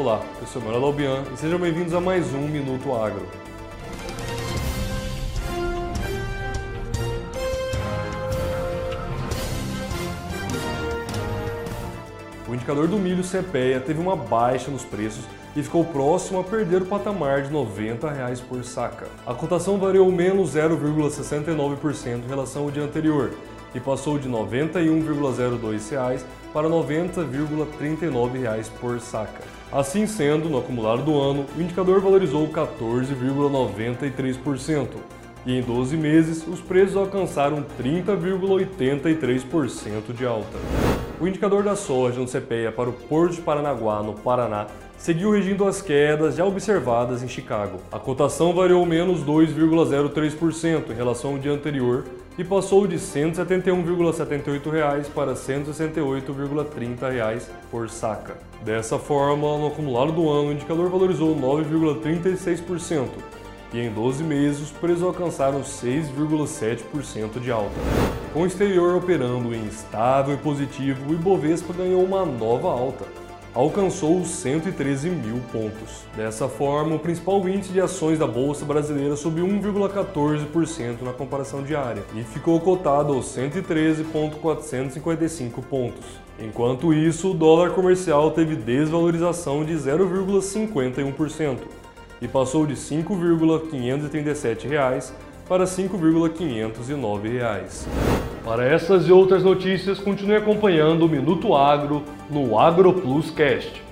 Olá, eu sou Manuel Albian e sejam bem-vindos a mais um Minuto Agro. O indicador do milho CPEA teve uma baixa nos preços e ficou próximo a perder o patamar de 90 reais por saca. A cotação variou menos 0,69% em relação ao dia anterior e passou de 91,02 reais para 90,39 reais por saca. Assim sendo, no acumulado do ano, o indicador valorizou 14,93% e em 12 meses os preços alcançaram 30,83% de alta. O indicador da soja no CPEA para o Porto de Paranaguá, no Paraná, seguiu regindo as quedas já observadas em Chicago. A cotação variou menos 2,03% em relação ao dia anterior e passou de R$ 171,78 para R$ 168,30 por saca. Dessa forma, no acumulado do ano, o indicador valorizou 9,36% e em 12 meses os preços alcançaram 6,7% de alta. Com o exterior operando em estável e positivo, o Ibovespa ganhou uma nova alta. Alcançou os 113 mil pontos. Dessa forma, o principal índice de ações da Bolsa Brasileira subiu 1,14% na comparação diária e ficou cotado aos 113,455 pontos. Enquanto isso, o dólar comercial teve desvalorização de 0,51% e passou de 5,537 reais para 5,509 reais. Para essas e outras notícias, continue acompanhando o Minuto Agro no AgroPlus Cast.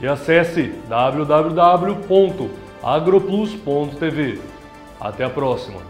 E acesse www.agroplus.tv. Até a próxima!